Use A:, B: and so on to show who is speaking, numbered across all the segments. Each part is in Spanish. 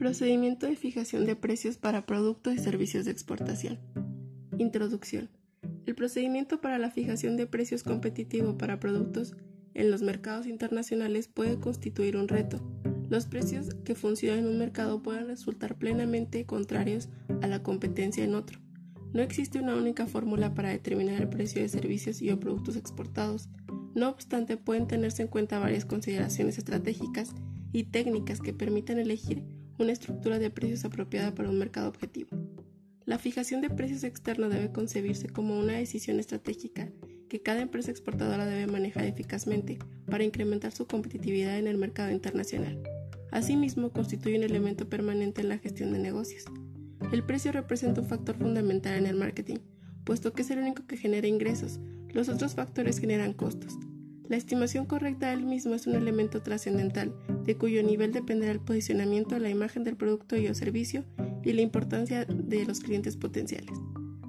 A: Procedimiento de fijación de precios para productos y servicios de exportación. Introducción. El procedimiento para la fijación de precios competitivo para productos en los mercados internacionales puede constituir un reto. Los precios que funcionan en un mercado pueden resultar plenamente contrarios a la competencia en otro. No existe una única fórmula para determinar el precio de servicios y o productos exportados. No obstante, pueden tenerse en cuenta varias consideraciones estratégicas y técnicas que permitan elegir una estructura de precios apropiada para un mercado objetivo. La fijación de precios externa debe concebirse como una decisión estratégica que cada empresa exportadora debe manejar eficazmente para incrementar su competitividad en el mercado internacional. Asimismo, constituye un elemento permanente en la gestión de negocios. El precio representa un factor fundamental en el marketing, puesto que es el único que genera ingresos. Los otros factores generan costos. La estimación correcta del mismo es un elemento trascendental, de cuyo nivel dependerá el posicionamiento, la imagen del producto y o servicio y la importancia de los clientes potenciales.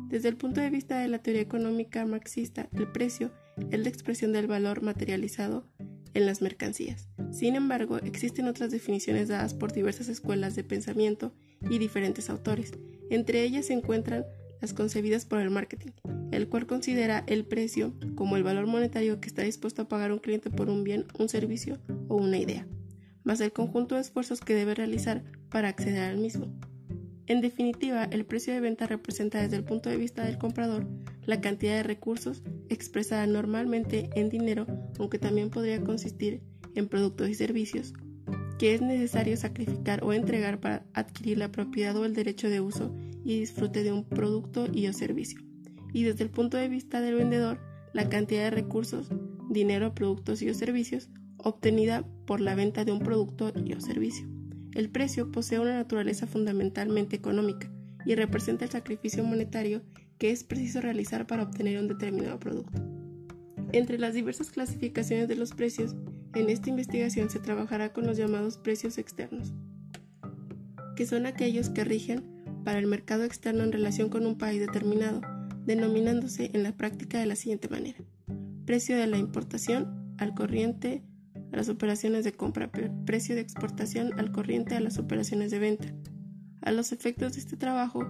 A: Desde el punto de vista de la teoría económica marxista, el precio es la expresión del valor materializado en las mercancías. Sin embargo, existen otras definiciones dadas por diversas escuelas de pensamiento y diferentes autores. Entre ellas se encuentran las concebidas por el marketing, el cual considera el precio como el valor monetario que está dispuesto a pagar un cliente por un bien, un servicio o una idea, más el conjunto de esfuerzos que debe realizar para acceder al mismo. En definitiva, el precio de venta representa desde el punto de vista del comprador la cantidad de recursos expresada normalmente en dinero, aunque también podría consistir en productos y servicios, que es necesario sacrificar o entregar para adquirir la propiedad o el derecho de uso y disfrute de un producto y o servicio. Y desde el punto de vista del vendedor, la cantidad de recursos, dinero, productos y o servicios obtenida por la venta de un producto y o servicio. El precio posee una naturaleza fundamentalmente económica y representa el sacrificio monetario que es preciso realizar para obtener un determinado producto. Entre las diversas clasificaciones de los precios, en esta investigación se trabajará con los llamados precios externos, que son aquellos que rigen para el mercado externo en relación con un país determinado, denominándose en la práctica de la siguiente manera. Precio de la importación al corriente a las operaciones de compra, precio de exportación al corriente a las operaciones de venta. A los efectos de este trabajo,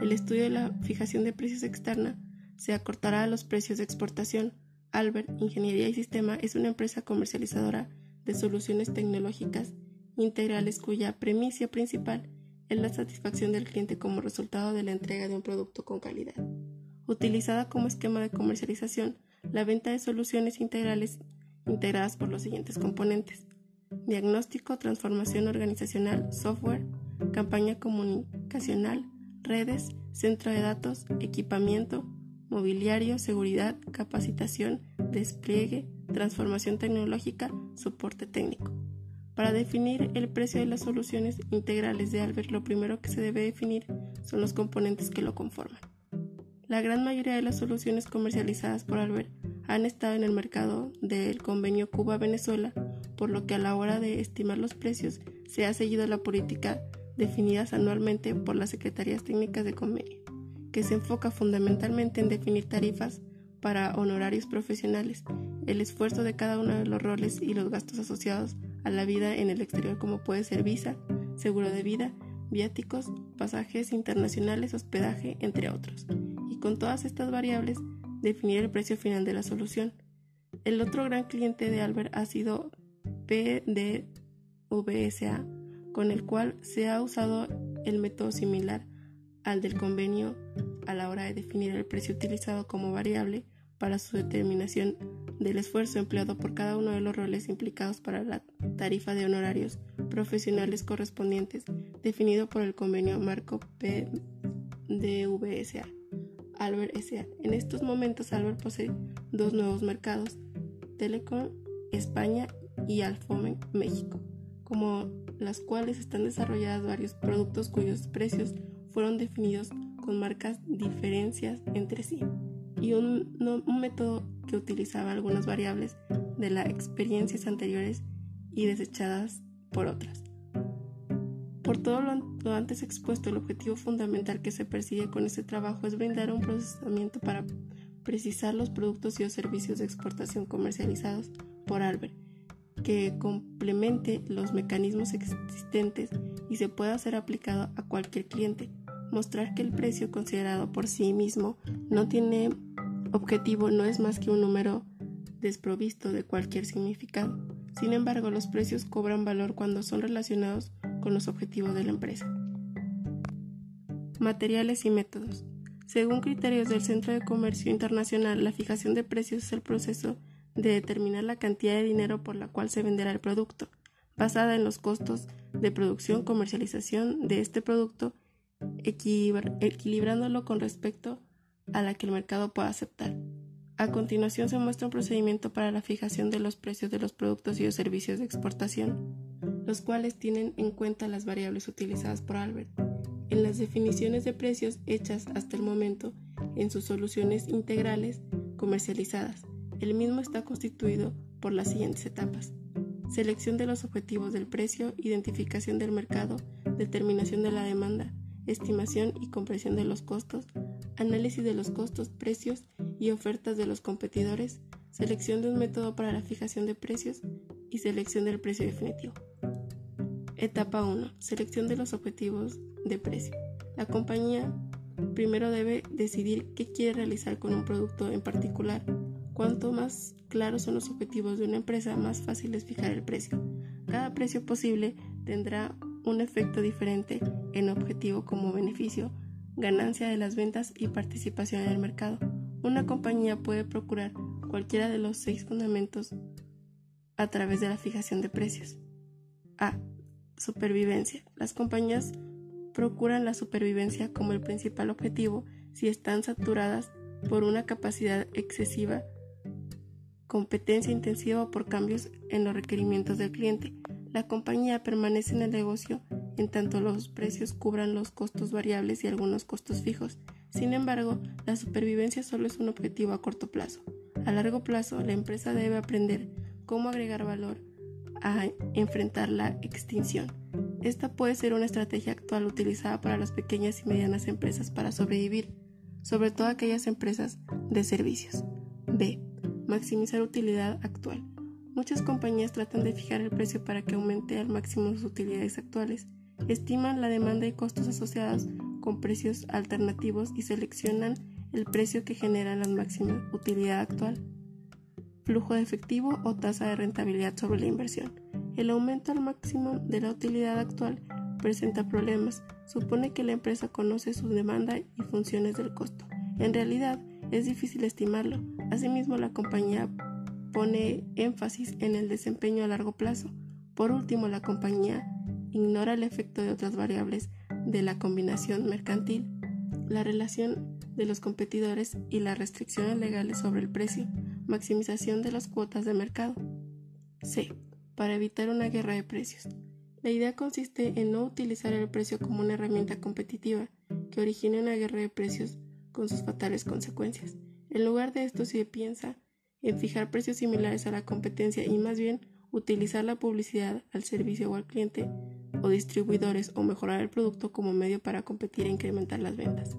A: el estudio de la fijación de precios externa se acortará a los precios de exportación. Albert Ingeniería y Sistema es una empresa comercializadora de soluciones tecnológicas integrales cuya premisa principal es la satisfacción del cliente como resultado de la entrega de un producto con calidad. Utilizada como esquema de comercialización, la venta de soluciones integrales integradas por los siguientes componentes. Diagnóstico, transformación organizacional, software, campaña comunicacional, redes, centro de datos, equipamiento, mobiliario, seguridad, capacitación, despliegue, transformación tecnológica, soporte técnico. Para definir el precio de las soluciones integrales de Albert, lo primero que se debe definir son los componentes que lo conforman. La gran mayoría de las soluciones comercializadas por Albert han estado en el mercado del convenio Cuba-Venezuela, por lo que a la hora de estimar los precios se ha seguido la política definidas anualmente por las Secretarías Técnicas de Convenio, que se enfoca fundamentalmente en definir tarifas para honorarios profesionales, el esfuerzo de cada uno de los roles y los gastos asociados a la vida en el exterior como puede ser visa, seguro de vida, viáticos, pasajes internacionales, hospedaje, entre otros. Y con todas estas variables definir el precio final de la solución. El otro gran cliente de Albert ha sido PDVSA, con el cual se ha usado el método similar al del convenio a la hora de definir el precio utilizado como variable para su determinación del esfuerzo empleado por cada uno de los roles implicados para la tarifa de honorarios profesionales correspondientes definido por el convenio marco PDVSA. Albert S.A. En estos momentos Albert posee dos nuevos mercados, Telecom España y Alfomen México, como las cuales están desarrollados varios productos cuyos precios fueron definidos con marcas diferencias entre sí y un método que utilizaba algunas variables de las experiencias anteriores y desechadas por otras. Por todo lo, antes expuesto, el objetivo fundamental que se persigue con este trabajo es brindar un procesamiento para precisar los productos y los servicios de exportación comercializados por Albert que complemente los mecanismos existentes y se pueda ser aplicado a cualquier cliente. Mostrar que el precio considerado por sí mismo no tiene objetivo no es más que un número desprovisto de cualquier significado. Sin embargo, los precios cobran valor cuando son relacionados con los objetivos de la empresa. Materiales y métodos. Según criterios del Centro de Comercio Internacional, la fijación de precios es el proceso de determinar la cantidad de dinero por la cual se venderá el producto, basada en los costos de producción comercialización de este producto, equilibrándolo con respecto a la que el mercado pueda aceptar. A continuación se muestra un procedimiento para la fijación de los precios de los productos y los servicios de exportación, los cuales tienen en cuenta las variables utilizadas por Albert en las definiciones de precios hechas hasta el momento en sus soluciones integrales comercializadas. El mismo está constituido por las siguientes etapas. Selección de los objetivos del precio, identificación del mercado, determinación de la demanda, estimación y comprensión de los costos, análisis de los costos, precios y ofertas de los competidores, selección de un método para la fijación de precios y selección del precio definitivo. Etapa 1. Selección de los objetivos de precio. La compañía primero debe decidir qué quiere realizar con un producto en particular. Cuanto más claros son los objetivos de una empresa, más fácil es fijar el precio. Cada precio posible tendrá un efecto diferente en objetivo como beneficio, ganancia de las ventas y participación en el mercado. Una compañía puede procurar cualquiera de los seis fundamentos a través de la fijación de precios. A. Supervivencia. Las compañías procuran la supervivencia como el principal objetivo si están saturadas por una capacidad excesiva, competencia intensiva o por cambios en los requerimientos del cliente. La compañía permanece en el negocio en tanto los precios cubran los costos variables y algunos costos fijos. Sin embargo, la supervivencia solo es un objetivo a corto plazo. A largo plazo, la empresa debe aprender cómo agregar valor a enfrentar la extinción. Esta puede ser una estrategia actual utilizada para las pequeñas y medianas empresas para sobrevivir, sobre todo aquellas empresas de servicios. B. Maximizar utilidad actual. Muchas compañías tratan de fijar el precio para que aumente al máximo sus utilidades actuales. Estiman la demanda y costos asociados con precios alternativos y seleccionan el precio que genera la máxima utilidad actual. Flujo de efectivo o tasa de rentabilidad sobre la inversión. El aumento al máximo de la utilidad actual presenta problemas. Supone que la empresa conoce su demanda y funciones del costo. En realidad, es difícil estimarlo. Asimismo, la compañía pone énfasis en el desempeño a largo plazo. Por último, la compañía ignora el efecto de otras variables de la combinación mercantil, la relación de los competidores y las restricciones legales sobre el precio, maximización de las cuotas de mercado. C para evitar una guerra de precios. La idea consiste en no utilizar el precio como una herramienta competitiva que origine una guerra de precios con sus fatales consecuencias. En lugar de esto se piensa en fijar precios similares a la competencia y más bien utilizar la publicidad al servicio o al cliente o distribuidores o mejorar el producto como medio para competir e incrementar las ventas.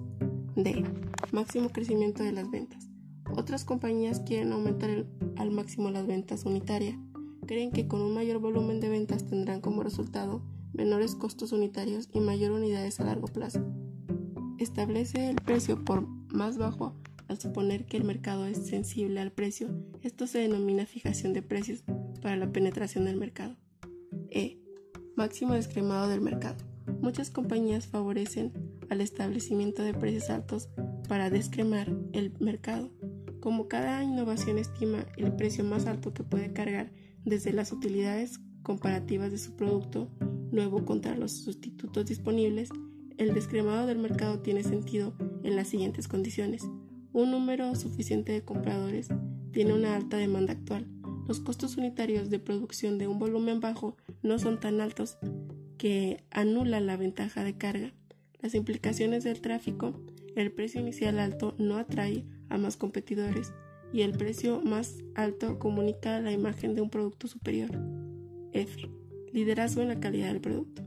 A: D. Máximo crecimiento de las ventas. Otras compañías quieren aumentar al máximo las ventas unitarias creen que con un mayor volumen de ventas tendrán como resultado menores costos unitarios y mayor unidades a largo plazo. Establece el precio por más bajo al suponer que el mercado es sensible al precio. Esto se denomina fijación de precios para la penetración del mercado. E. Máximo descremado del mercado. Muchas compañías favorecen al establecimiento de precios altos para descremar el mercado. Como cada innovación estima el precio más alto que puede cargar desde las utilidades comparativas de su producto nuevo contra los sustitutos disponibles, el descremado del mercado tiene sentido en las siguientes condiciones. Un número suficiente de compradores tiene una alta demanda actual. Los costos unitarios de producción de un volumen bajo no son tan altos que anulan la ventaja de carga. Las implicaciones del tráfico, el precio inicial alto no atrae a más competidores y el precio más alto comunica la imagen de un producto superior. F. Liderazgo en la calidad del producto.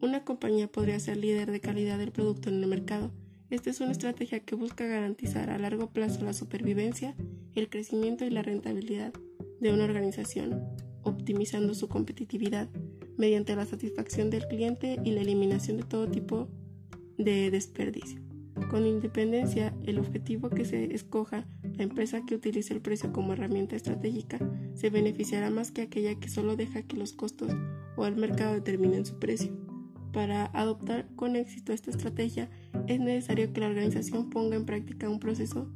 A: Una compañía podría ser líder de calidad del producto en el mercado. Esta es una estrategia que busca garantizar a largo plazo la supervivencia, el crecimiento y la rentabilidad de una organización optimizando su competitividad mediante la satisfacción del cliente y la eliminación de todo tipo de desperdicio. Con independencia, el objetivo que se escoja, la empresa que utilice el precio como herramienta estratégica se beneficiará más que aquella que solo deja que los costos o el mercado determinen su precio. Para adoptar con éxito esta estrategia es necesario que la organización ponga en práctica un proceso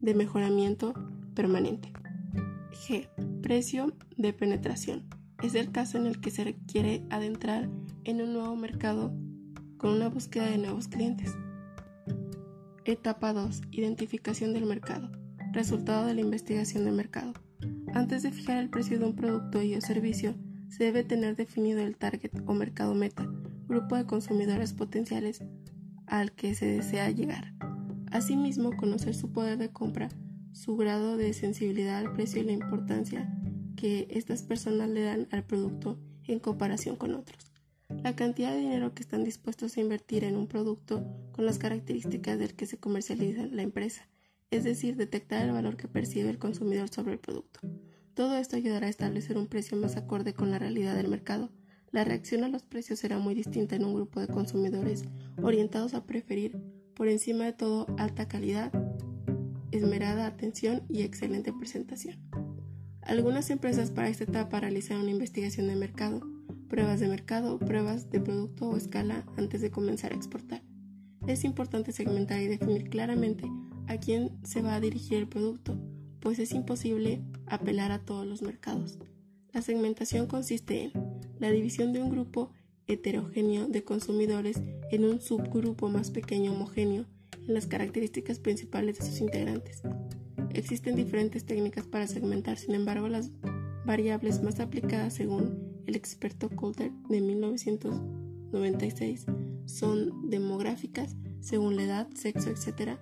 A: de mejoramiento permanente. G. Precio de penetración. Es el caso en el que se requiere adentrar en un nuevo mercado con una búsqueda de nuevos clientes. Etapa 2. Identificación del mercado. Resultado de la investigación de mercado. Antes de fijar el precio de un producto y o servicio, se debe tener definido el target o mercado meta, grupo de consumidores potenciales al que se desea llegar. Asimismo, conocer su poder de compra su grado de sensibilidad al precio y la importancia que estas personas le dan al producto en comparación con otros. La cantidad de dinero que están dispuestos a invertir en un producto con las características del que se comercializa la empresa, es decir, detectar el valor que percibe el consumidor sobre el producto. Todo esto ayudará a establecer un precio más acorde con la realidad del mercado. La reacción a los precios será muy distinta en un grupo de consumidores orientados a preferir, por encima de todo, alta calidad esmerada atención y excelente presentación. Algunas empresas para esta etapa realizan una investigación de mercado, pruebas de mercado, pruebas de producto o escala antes de comenzar a exportar. Es importante segmentar y definir claramente a quién se va a dirigir el producto, pues es imposible apelar a todos los mercados. La segmentación consiste en la división de un grupo heterogéneo de consumidores en un subgrupo más pequeño homogéneo las características principales de sus integrantes. Existen diferentes técnicas para segmentar, sin embargo, las variables más aplicadas según el experto Coulter de 1996 son demográficas, según la edad, sexo, etc.,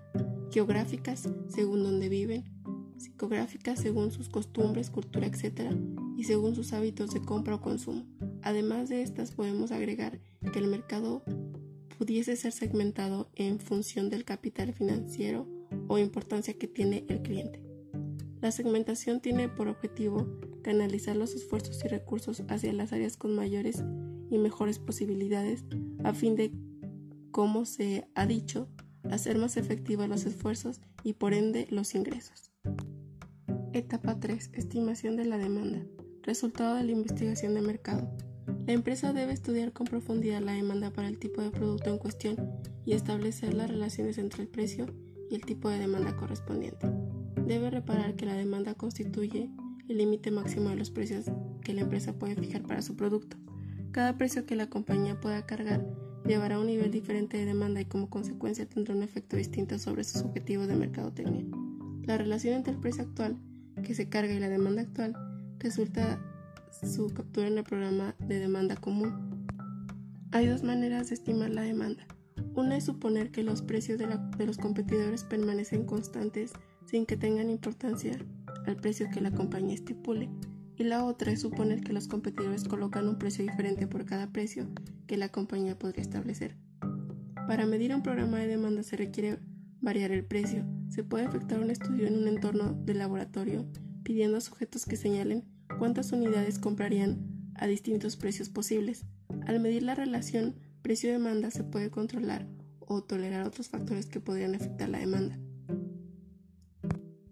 A: geográficas, según donde viven, psicográficas, según sus costumbres, cultura, etc., y según sus hábitos de compra o consumo. Además de estas, podemos agregar que el mercado pudiese ser segmentado en función del capital financiero o importancia que tiene el cliente. La segmentación tiene por objetivo canalizar los esfuerzos y recursos hacia las áreas con mayores y mejores posibilidades a fin de, como se ha dicho, hacer más efectivos los esfuerzos y por ende los ingresos. Etapa 3. Estimación de la demanda. Resultado de la investigación de mercado. La empresa debe estudiar con profundidad la demanda para el tipo de producto en cuestión y establecer las relaciones entre el precio y el tipo de demanda correspondiente. Debe reparar que la demanda constituye el límite máximo de los precios que la empresa puede fijar para su producto. Cada precio que la compañía pueda cargar llevará a un nivel diferente de demanda y como consecuencia tendrá un efecto distinto sobre sus objetivos de mercadotecnia. La relación entre el precio actual que se carga y la demanda actual resulta su captura en el programa de demanda común. Hay dos maneras de estimar la demanda. Una es suponer que los precios de, los competidores permanecen constantes sin que tengan importancia al precio que la compañía estipule. Y la otra es suponer que los competidores colocan un precio diferente por cada precio que la compañía podría establecer. Para medir un programa de demanda se requiere variar el precio. Se puede efectuar un estudio en un entorno de laboratorio pidiendo a sujetos que señalen cuántas unidades comprarían a distintos precios posibles. Al medir la relación precio-demanda se puede controlar o tolerar otros factores que podrían afectar la demanda.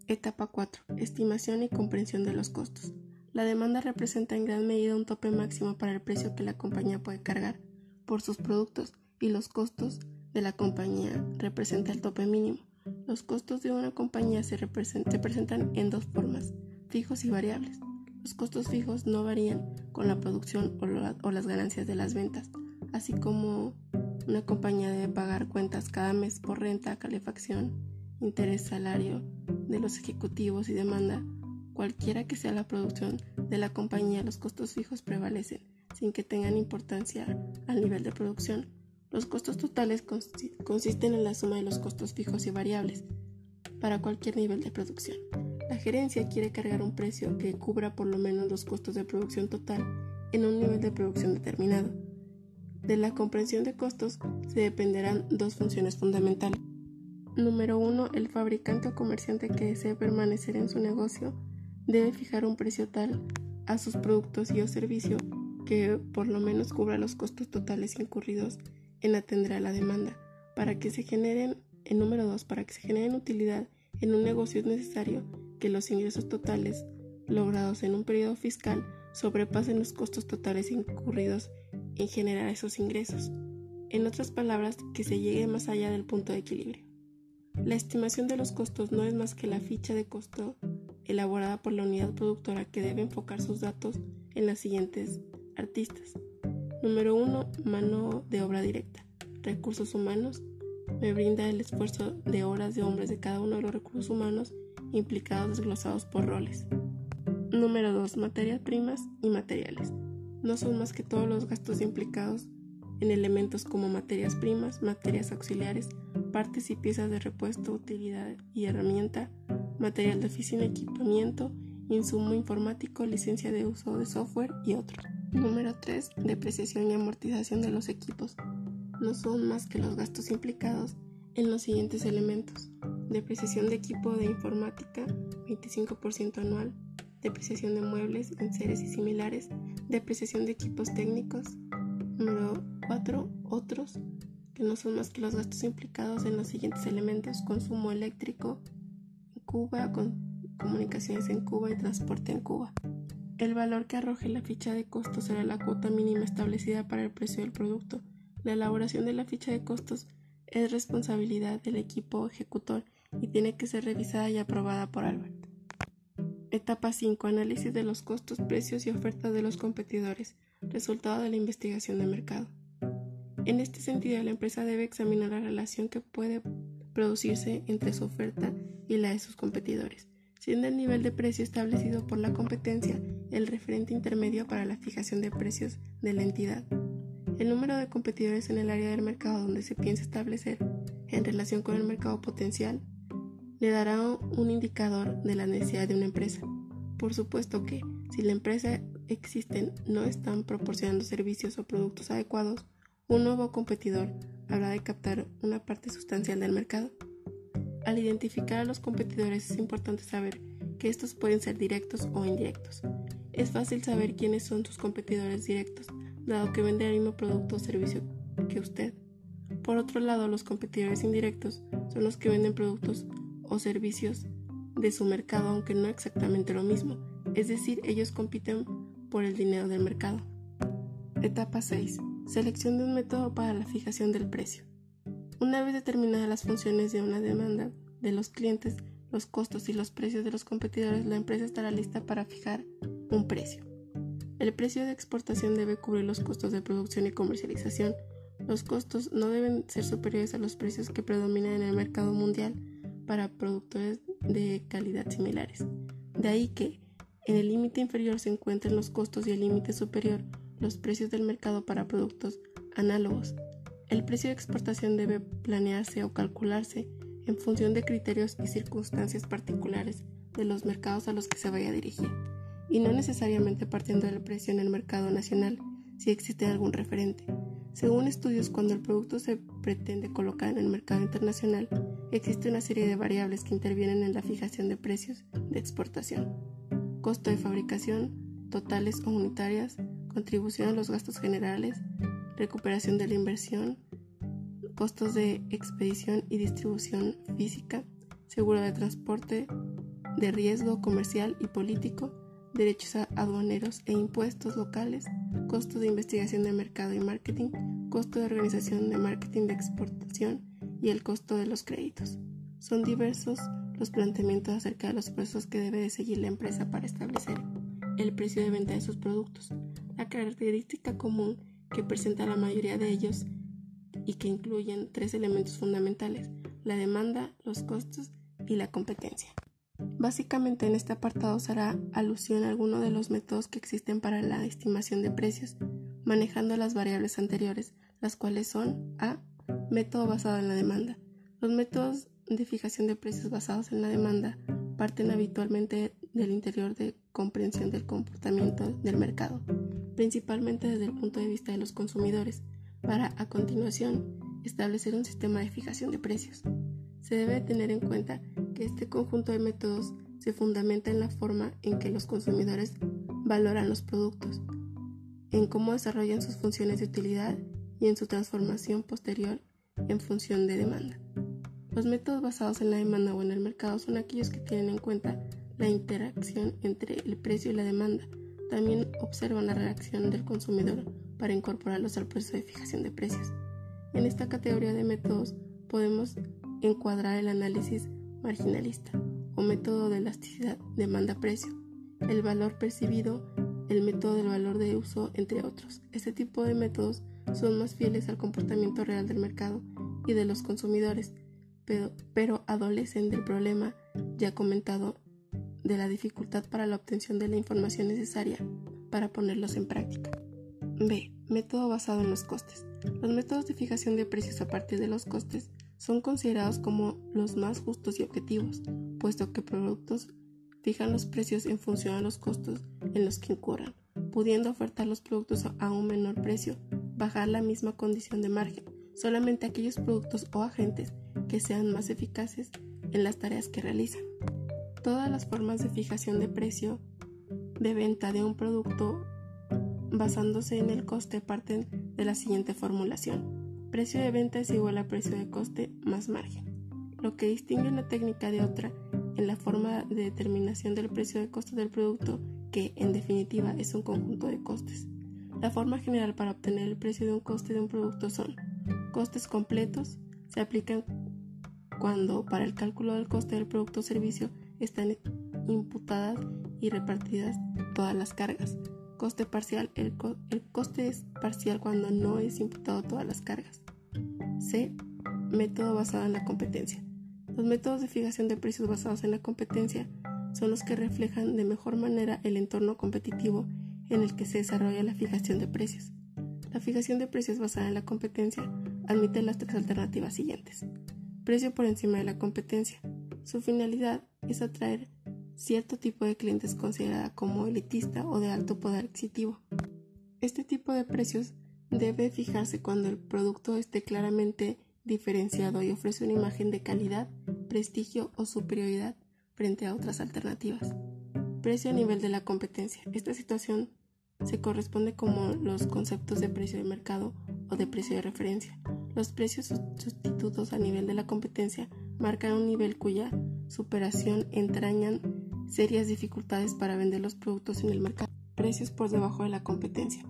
A: Etapa 4. Estimación y comprensión de los costos. La demanda representa en gran medida un tope máximo para el precio que la compañía puede cargar por sus productos y los costos de la compañía representa el tope mínimo. Los costos de una compañía se, se presentan en dos formas, fijos y variables. Los costos fijos no varían con la producción o, las ganancias de las ventas, así como una compañía debe pagar cuentas cada mes por renta, calefacción, interés, salario de los ejecutivos y demanda. Cualquiera que sea la producción de la compañía, los costos fijos prevalecen sin que tengan importancia al nivel de producción. Los costos totales consisten en la suma de los costos fijos y variables para cualquier nivel de producción. La gerencia quiere cargar un precio que cubra por lo menos los costos de producción total en un nivel de producción determinado. De la comprensión de costos se dependerán dos funciones fundamentales. Número 1. El fabricante o comerciante que desee permanecer en su negocio debe fijar un precio tal a sus productos y o servicio que por lo menos cubra los costos totales incurridos en atender a la demanda. Para que se generen, en número 2, para que se generen utilidad en un negocio es necesario que los ingresos totales logrados en un periodo fiscal sobrepasen los costos totales incurridos en generar esos ingresos. En otras palabras, que se llegue más allá del punto de equilibrio. La estimación de los costos no es más que la ficha de costo elaborada por la unidad productora que debe enfocar sus datos en las siguientes artistas. Número 1. Mano de obra directa. Recursos humanos. Me brinda el esfuerzo de horas de hombres de cada uno de los recursos humanos implicados desglosados por roles. Número 2. Materias primas y materiales. No son más que todos los gastos implicados en elementos como materias primas, materias auxiliares, partes y piezas de repuesto, utilidad y herramienta, material de oficina, equipamiento, insumo informático, licencia de uso de software y otros. Número 3. Depreciación y amortización de los equipos. No son más que los gastos implicados en los siguientes elementos. Depreciación de equipo de informática, 25% anual. Depreciación de muebles, enseres y similares. Depreciación de equipos técnicos, Número 4. Otros, que no son más que los gastos implicados en los siguientes elementos. Consumo eléctrico en Cuba, con comunicaciones en Cuba y transporte en Cuba. El valor que arroje la ficha de costos será la cuota mínima establecida para el precio del producto. La elaboración de la ficha de costos es responsabilidad del equipo ejecutor y tiene que ser revisada y aprobada por Albert. Etapa 5. Análisis de los costos, precios y ofertas de los competidores resultado de la investigación de mercado. En este sentido, la empresa debe examinar la relación que puede producirse entre su oferta y la de sus competidores, siendo el nivel de precio establecido por la competencia el referente intermedio para la fijación de precios de la entidad. El número de competidores en el área del mercado donde se piensa establecer en relación con el mercado potencial le dará un indicador de la necesidad de una empresa. Por supuesto que, si la empresa existen no están proporcionando servicios o productos adecuados, un nuevo competidor habrá de captar una parte sustancial del mercado. Al identificar a los competidores es importante saber que estos pueden ser directos o indirectos. Es fácil saber quiénes son sus competidores directos, dado que venden el mismo producto o servicio que usted. Por otro lado, los competidores indirectos son los que venden productos o servicios de su mercado, aunque no exactamente lo mismo. Es decir, ellos compiten por el dinero del mercado. Etapa 6. Selección de un método para la fijación del precio. Una vez determinadas las funciones de una demanda de los clientes, los costos y los precios de los competidores, la empresa estará lista para fijar un precio. El precio de exportación debe cubrir los costos de producción y comercialización. Los costos no deben ser superiores a los precios que predominan en el mercado mundial para productores de calidad similares. De ahí que en el límite inferior se encuentran los costos y el límite superior los precios del mercado para productos análogos. El precio de exportación debe planearse o calcularse en función de criterios y circunstancias particulares de los mercados a los que se vaya a dirigir, y no necesariamente partiendo del precio en el mercado nacional, si existe algún referente. Según estudios, cuando el producto se pretende colocar en el mercado internacional, existe una serie de variables que intervienen en la fijación de precios de exportación. Costo de fabricación, totales o unitarias, contribución a los gastos generales, recuperación de la inversión, costos de expedición y distribución física, seguro de transporte, de riesgo comercial y político, derechos aduaneros e impuestos locales, costo de investigación de mercado y marketing, costo de organización de marketing de exportación y el costo de los créditos. Son diversos los planteamientos acerca de los procesos que debe de seguir la empresa para establecer el precio de venta de sus productos. La característica común que presenta la mayoría de ellos y que incluyen tres elementos fundamentales, la demanda, los costos y la competencia. Básicamente en este apartado se hará alusión a algunos de los métodos que existen para la estimación de precios, manejando las variables anteriores, las cuales son A. Método basado en la demanda. Los métodos de fijación de precios basados en la demanda parten habitualmente del interior de comprensión del comportamiento del mercado, principalmente desde el punto de vista de los consumidores, para a continuación establecer un sistema de fijación de precios. Se debe tener en cuenta este conjunto de métodos se fundamenta en la forma en que los consumidores valoran los productos, en cómo desarrollan sus funciones de utilidad y en su transformación posterior en función de demanda. Los métodos basados en la demanda o en el mercado son aquellos que tienen en cuenta la interacción entre el precio y la demanda. También observan la reacción del consumidor para incorporarlos al proceso de fijación de precios. En esta categoría de métodos podemos encuadrar el análisis marginalista o método de elasticidad demanda-precio, el valor percibido, el método del valor de uso, entre otros. Este tipo de métodos son más fieles al comportamiento real del mercado y de los consumidores, pero, pero adolecen del problema ya comentado de la dificultad para la obtención de la información necesaria para ponerlos en práctica. B. Método basado en los costes. Los métodos de fijación de precios a partir de los costes son considerados como los más justos y objetivos, puesto que productos fijan los precios en función a los costos en los que incurran, pudiendo ofertar los productos a un menor precio, bajar la misma condición de margen. Solamente aquellos productos o agentes que sean más eficaces en las tareas que realizan. Todas las formas de fijación de precio de venta de un producto basándose en el coste parten de la siguiente formulación. Precio de venta es igual a precio de coste más margen. Lo que distingue una técnica de otra en la forma de determinación del precio de coste del producto, que en definitiva es un conjunto de costes. La forma general para obtener el precio de un coste de un producto son costes completos, se aplican cuando para el cálculo del coste del producto o servicio están imputadas y repartidas todas las cargas. Coste parcial, el coste es parcial cuando no es imputado todas las cargas. C. Método basado en la competencia. Los métodos de fijación de precios basados en la competencia son los que reflejan de mejor manera el entorno competitivo en el que se desarrolla la fijación de precios. La fijación de precios basada en la competencia admite las tres alternativas siguientes. Precio por encima de la competencia. Su finalidad es atraer cierto tipo de clientes considerada como elitista o de alto poder adquisitivo. Este tipo de precios debe fijarse cuando el producto esté claramente diferenciado y ofrece una imagen de calidad, prestigio o superioridad frente a otras alternativas. Precio a nivel de la competencia. Esta situación se corresponde como los conceptos de precio de mercado o de precio de referencia. Los precios sustitutos a nivel de la competencia marcan un nivel cuya superación entrañan serias dificultades para vender los productos en el mercado. Precios por debajo de la competencia.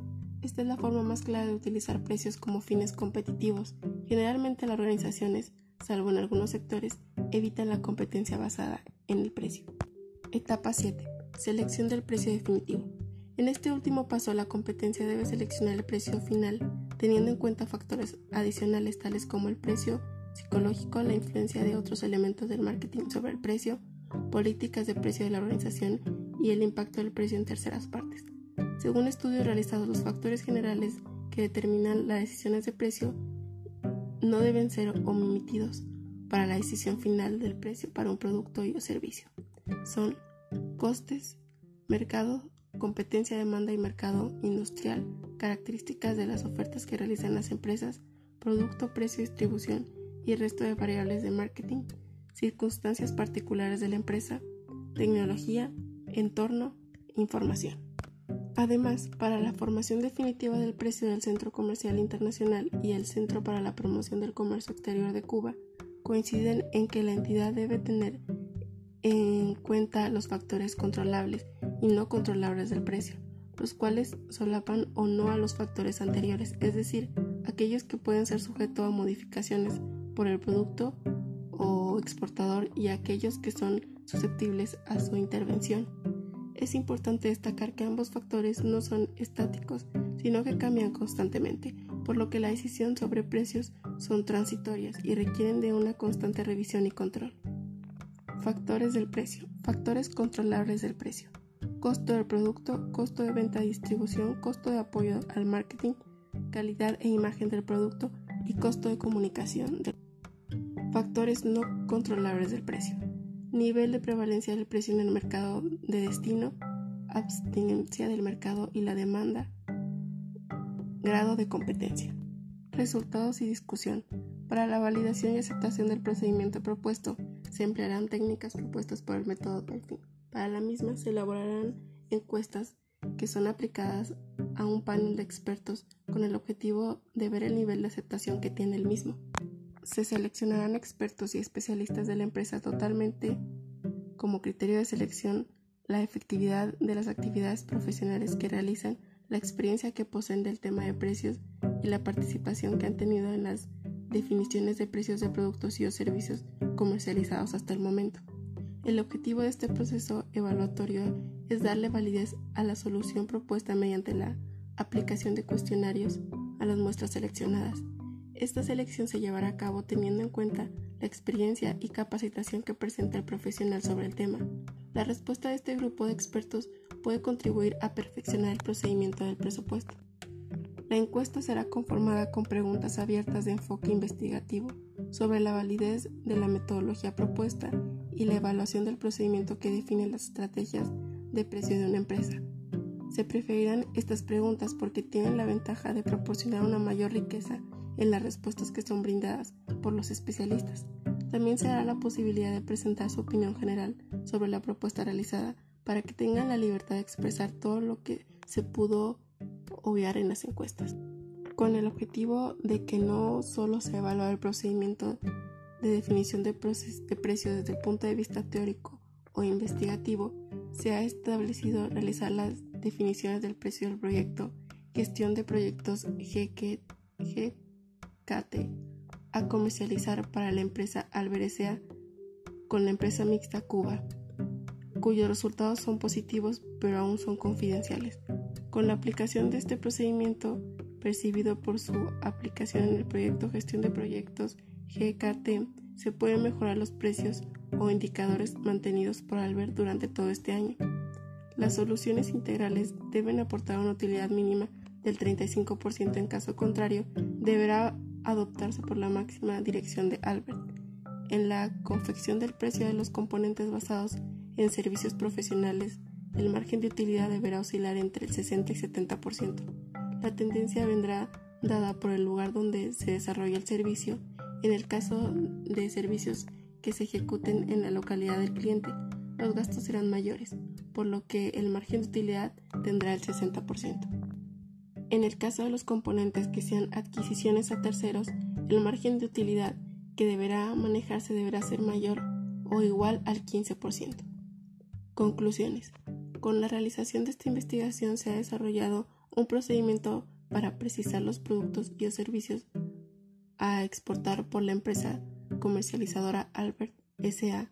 A: Esta es la forma más clara de utilizar precios como fines competitivos. Generalmente las organizaciones, salvo en algunos sectores, evitan la competencia basada en el precio. Etapa 7. Selección del precio definitivo. En este último paso la competencia debe seleccionar el precio final teniendo en cuenta factores adicionales tales como el precio psicológico, la influencia de otros elementos del marketing sobre el precio, políticas de precio de la organización y el impacto del precio en terceras partes. Según estudios realizados, los factores generales que determinan las decisiones de precio no deben ser omitidos para la decisión final del precio para un producto y o servicio. Son costes, mercado, competencia, demanda y mercado industrial, características de las ofertas que realizan las empresas, producto, precio, distribución y el resto de variables de marketing, circunstancias particulares de la empresa, tecnología, entorno, información. Además, para la formación definitiva del precio del Centro Comercial Internacional y el Centro para la Promoción del Comercio Exterior de Cuba coinciden en que la entidad debe tener en cuenta los factores controlables y no controlables del precio, los cuales solapan o no a los factores anteriores, es decir, aquellos que pueden ser sujetos a modificaciones por el producto o exportador y aquellos que son susceptibles a su intervención. Es importante destacar que ambos factores no son estáticos, sino que cambian constantemente, por lo que la decisión sobre precios son transitorias y requieren de una constante revisión y control. Factores del precio. Factores controlables del precio. Costo del producto, costo de venta y distribución, costo de apoyo al marketing, calidad e imagen del producto y costo de comunicación. Factores no controlables del precio nivel de prevalencia del precio en el mercado de destino, abstinencia del mercado y la demanda, grado de competencia. Resultados y discusión. Para la validación y aceptación del procedimiento propuesto, se emplearán técnicas propuestas por el método Dolphin. Para la misma se elaborarán encuestas que son aplicadas a un panel de expertos con el objetivo de ver el nivel de aceptación que tiene el mismo. Se seleccionarán expertos y especialistas de la empresa totalmente como criterio de selección la efectividad de las actividades profesionales que realizan, la experiencia que poseen del tema de precios y la participación que han tenido en las definiciones de precios de productos y o servicios comercializados hasta el momento. El objetivo de este proceso evaluatorio es darle validez a la solución propuesta mediante la aplicación de cuestionarios a las muestras seleccionadas. Esta selección se llevará a cabo teniendo en cuenta la experiencia y capacitación que presenta el profesional sobre el tema. La respuesta de este grupo de expertos puede contribuir a perfeccionar el procedimiento del presupuesto. La encuesta será conformada con preguntas abiertas de enfoque investigativo sobre la validez de la metodología propuesta y la evaluación del procedimiento que define las estrategias de precio de una empresa. Se preferirán estas preguntas porque tienen la ventaja de proporcionar una mayor riqueza en las respuestas que son brindadas por los especialistas. También se dará la posibilidad de presentar su opinión general sobre la propuesta realizada para que tengan la libertad de expresar todo lo que se pudo obviar en las encuestas, con el objetivo de que no solo se evalúe el procedimiento de definición de, de precios desde el punto de vista teórico o investigativo, se ha establecido realizar las definiciones del precio del proyecto, gestión de proyectos GKT a comercializar para la empresa Alberesea con la empresa mixta Cuba, cuyos resultados son positivos pero aún son confidenciales. Con la aplicación de este procedimiento, percibido por su aplicación en el proyecto Gestión de Proyectos GKT, se pueden mejorar los precios o indicadores mantenidos por Albert durante todo este año. Las soluciones integrales deben aportar una utilidad mínima del 35%, en caso contrario, deberá adoptarse por la máxima dirección de Albert. En la confección del precio de los componentes basados en servicios profesionales, el margen de utilidad deberá oscilar entre el 60 y 70%. La tendencia vendrá dada por el lugar donde se desarrolla el servicio. En el caso de servicios que se ejecuten en la localidad del cliente, los gastos serán mayores, por lo que el margen de utilidad tendrá el 60%. En el caso de los componentes que sean adquisiciones a terceros, el margen de utilidad que deberá manejarse deberá ser mayor o igual al 15%. Conclusiones. Con la realización de esta investigación se ha desarrollado un procedimiento para precisar los productos y servicios a exportar por la empresa comercializadora Albert SA.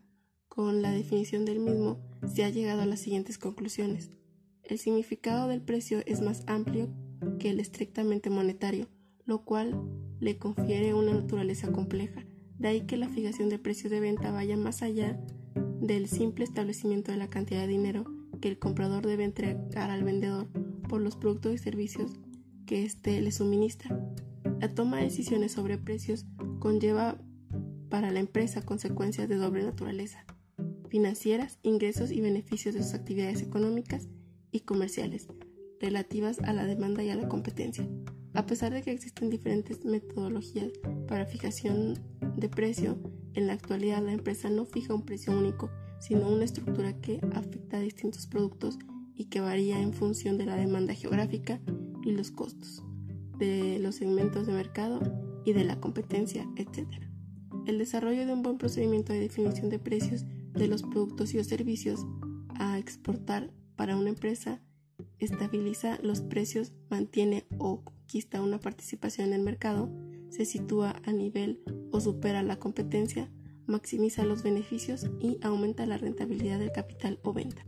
A: Con la definición del mismo se ha llegado a las siguientes conclusiones. El significado del precio es más amplio que el estrictamente monetario, lo cual le confiere una naturaleza compleja. De ahí que la fijación de precios de venta vaya más allá del simple establecimiento de la cantidad de dinero que el comprador debe entregar al vendedor por los productos y servicios que éste le suministra. La toma de decisiones sobre precios conlleva para la empresa consecuencias de doble naturaleza, financieras, ingresos y beneficios de sus actividades económicas y comerciales, relativas a la demanda y a la competencia. A pesar de que existen diferentes metodologías para fijación de precio, en la actualidad la empresa no fija un precio único, sino una estructura que afecta a distintos productos y que varía en función de la demanda geográfica y los costos, de los segmentos de mercado y de la competencia, etc. El desarrollo de un buen procedimiento de definición de precios de los productos y o servicios a exportar para una empresa estabiliza los precios, mantiene o conquista una participación en el mercado, se sitúa a nivel o supera la competencia, maximiza los beneficios y aumenta la rentabilidad del capital o venta.